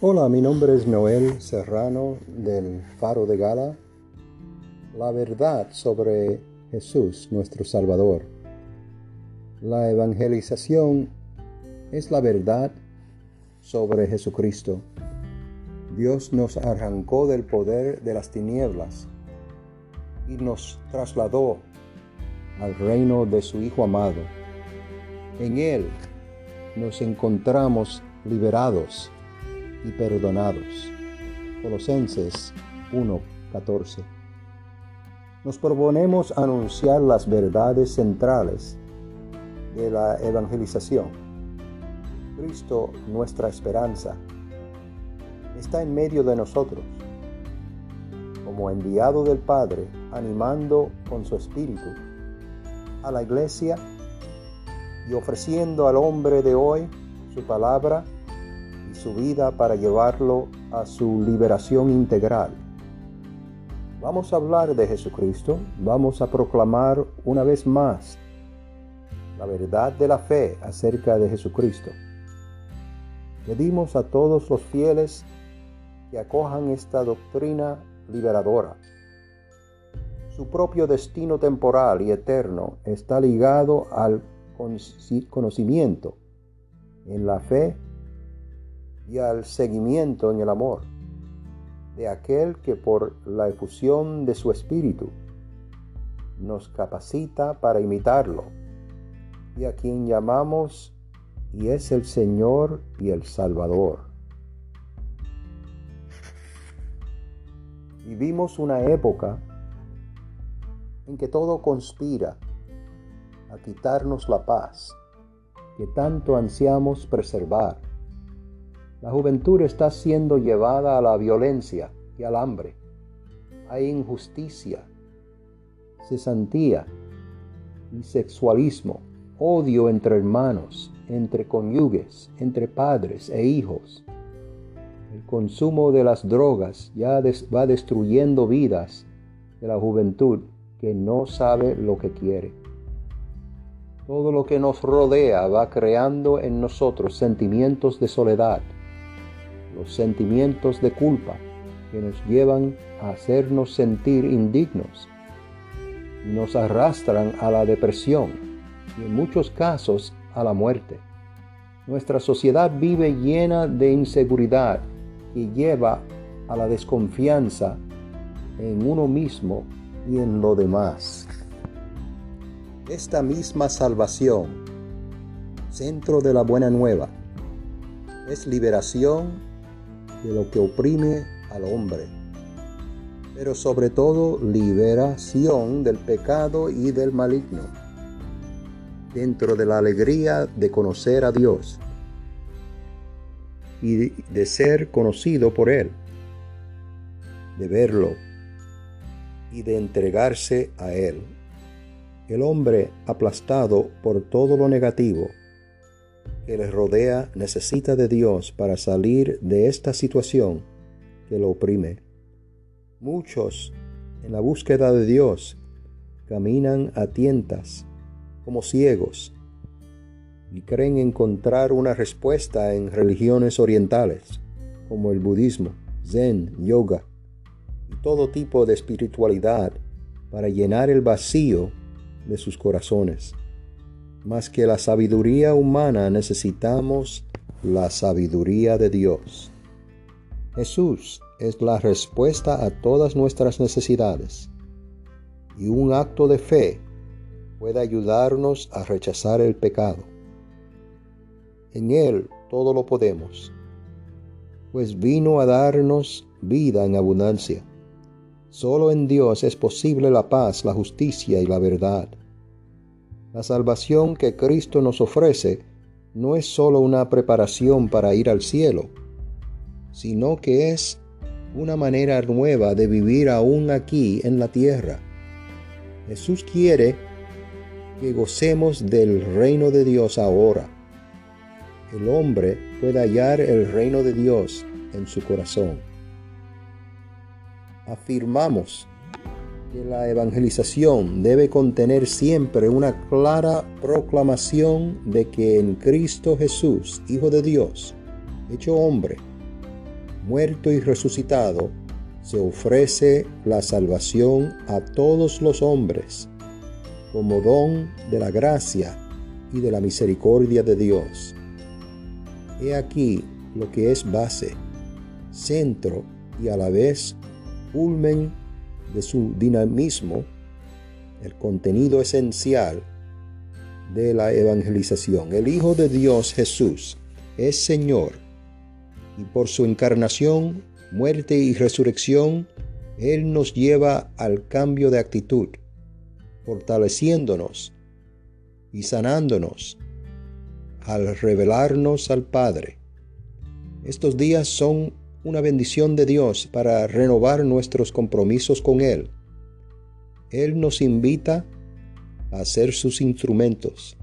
Hola, mi nombre es Noel Serrano del Faro de Gala. La verdad sobre Jesús, nuestro Salvador. La evangelización es la verdad sobre Jesucristo. Dios nos arrancó del poder de las tinieblas y nos trasladó al reino de su Hijo amado. En Él nos encontramos liberados y perdonados. Colosenses 1:14. Nos proponemos anunciar las verdades centrales de la evangelización. Cristo, nuestra esperanza, está en medio de nosotros, como enviado del Padre, animando con su espíritu a la iglesia y ofreciendo al hombre de hoy su palabra su vida para llevarlo a su liberación integral. Vamos a hablar de Jesucristo, vamos a proclamar una vez más la verdad de la fe acerca de Jesucristo. Pedimos a todos los fieles que acojan esta doctrina liberadora. Su propio destino temporal y eterno está ligado al conocimiento en la fe y al seguimiento en el amor de aquel que por la efusión de su espíritu nos capacita para imitarlo y a quien llamamos y es el Señor y el Salvador. Vivimos una época en que todo conspira a quitarnos la paz que tanto ansiamos preservar la juventud está siendo llevada a la violencia y al hambre. Hay injusticia, cesantía y sexualismo, odio entre hermanos, entre cónyuges, entre padres e hijos. El consumo de las drogas ya va destruyendo vidas de la juventud que no sabe lo que quiere. Todo lo que nos rodea va creando en nosotros sentimientos de soledad, los sentimientos de culpa que nos llevan a hacernos sentir indignos y nos arrastran a la depresión y en muchos casos a la muerte. Nuestra sociedad vive llena de inseguridad y lleva a la desconfianza en uno mismo y en lo demás. Esta misma salvación, centro de la buena nueva, es liberación de lo que oprime al hombre, pero sobre todo liberación del pecado y del maligno, dentro de la alegría de conocer a Dios y de ser conocido por Él, de verlo y de entregarse a Él. El hombre aplastado por todo lo negativo que les rodea necesita de Dios para salir de esta situación que lo oprime. Muchos, en la búsqueda de Dios, caminan a tientas, como ciegos, y creen encontrar una respuesta en religiones orientales, como el budismo, zen, yoga y todo tipo de espiritualidad para llenar el vacío de sus corazones. Más que la sabiduría humana necesitamos la sabiduría de Dios. Jesús es la respuesta a todas nuestras necesidades y un acto de fe puede ayudarnos a rechazar el pecado. En Él todo lo podemos, pues vino a darnos vida en abundancia. Solo en Dios es posible la paz, la justicia y la verdad. La salvación que Cristo nos ofrece no es sólo una preparación para ir al cielo, sino que es una manera nueva de vivir aún aquí en la tierra. Jesús quiere que gocemos del reino de Dios ahora. El hombre puede hallar el reino de Dios en su corazón. Afirmamos que la evangelización debe contener siempre una clara proclamación de que en Cristo Jesús, Hijo de Dios, hecho hombre, muerto y resucitado, se ofrece la salvación a todos los hombres como don de la gracia y de la misericordia de Dios. He aquí lo que es base, centro y a la vez culmen de su dinamismo, el contenido esencial de la evangelización. El Hijo de Dios Jesús es Señor y por su encarnación, muerte y resurrección, Él nos lleva al cambio de actitud, fortaleciéndonos y sanándonos al revelarnos al Padre. Estos días son una bendición de Dios para renovar nuestros compromisos con Él. Él nos invita a ser sus instrumentos,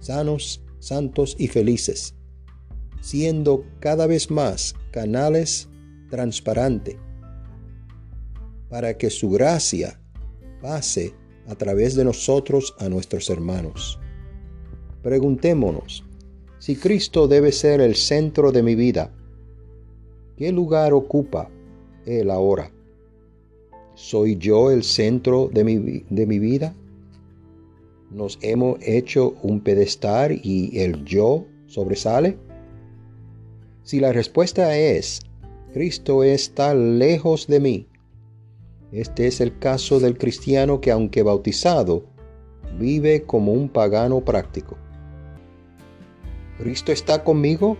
sanos, santos y felices, siendo cada vez más canales transparentes para que su gracia pase a través de nosotros a nuestros hermanos. Preguntémonos, si Cristo debe ser el centro de mi vida, ¿qué lugar ocupa Él ahora? ¿Soy yo el centro de mi, de mi vida? ¿Nos hemos hecho un pedestal y el yo sobresale? Si la respuesta es, Cristo está lejos de mí, este es el caso del cristiano que aunque bautizado, vive como un pagano práctico. ¿Cristo está conmigo?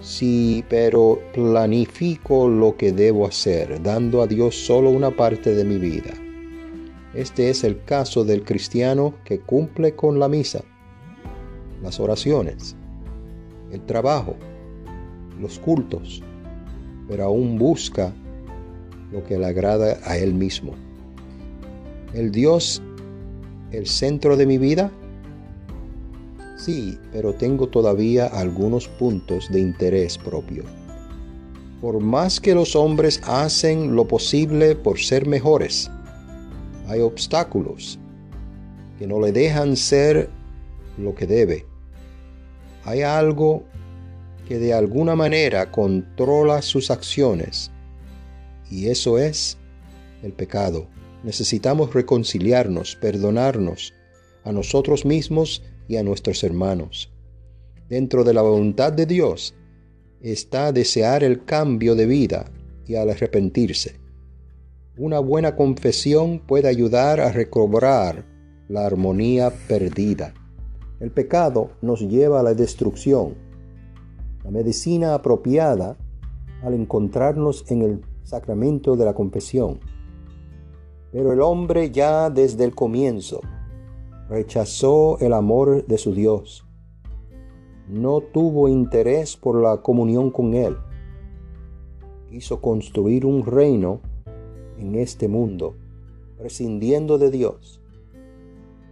Sí, pero planifico lo que debo hacer, dando a Dios solo una parte de mi vida. Este es el caso del cristiano que cumple con la misa, las oraciones, el trabajo, los cultos, pero aún busca lo que le agrada a Él mismo. ¿El Dios el centro de mi vida? Sí, pero tengo todavía algunos puntos de interés propio. Por más que los hombres hacen lo posible por ser mejores, hay obstáculos que no le dejan ser lo que debe. Hay algo que de alguna manera controla sus acciones y eso es el pecado. Necesitamos reconciliarnos, perdonarnos a nosotros mismos y a nuestros hermanos. Dentro de la voluntad de Dios está desear el cambio de vida y al arrepentirse. Una buena confesión puede ayudar a recobrar la armonía perdida. El pecado nos lleva a la destrucción. La medicina apropiada al encontrarnos en el sacramento de la confesión. Pero el hombre ya desde el comienzo rechazó el amor de su Dios. No tuvo interés por la comunión con Él. Quiso construir un reino en este mundo, prescindiendo de Dios.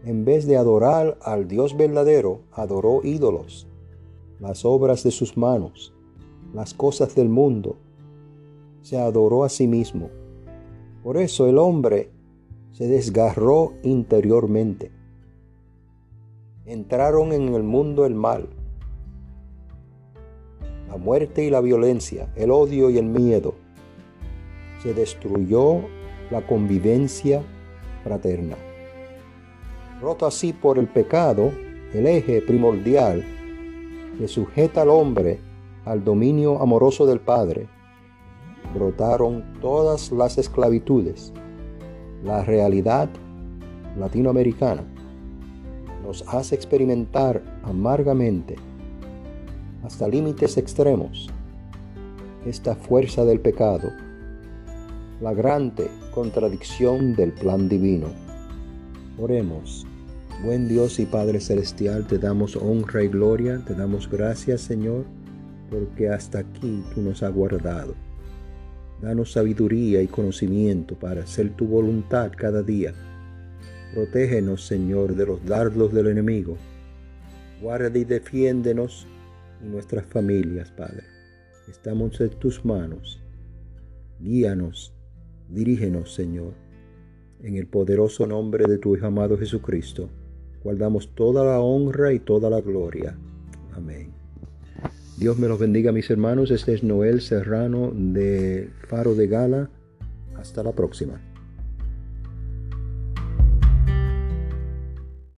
En vez de adorar al Dios verdadero, adoró ídolos, las obras de sus manos, las cosas del mundo, se adoró a sí mismo. Por eso el hombre se desgarró interiormente. Entraron en el mundo el mal, la muerte y la violencia, el odio y el miedo. Se destruyó la convivencia fraterna. Roto así por el pecado, el eje primordial que sujeta al hombre al dominio amoroso del Padre, brotaron todas las esclavitudes. La realidad latinoamericana nos hace experimentar amargamente, hasta límites extremos, esta fuerza del pecado, la grande contradicción del plan divino. Oremos. Buen Dios y Padre Celestial, te damos honra y gloria, te damos gracias Señor, porque hasta aquí tú nos has guardado. Danos sabiduría y conocimiento para hacer tu voluntad cada día. Protégenos, Señor, de los dardos del enemigo. Guarda y defiéndenos y nuestras familias, Padre. Estamos en tus manos. Guíanos, dirígenos, Señor. En el poderoso nombre de tu Hijo amado Jesucristo, guardamos toda la honra y toda la gloria. Amén. Dios me los bendiga mis hermanos. Este es Noel Serrano de Faro de Gala. Hasta la próxima.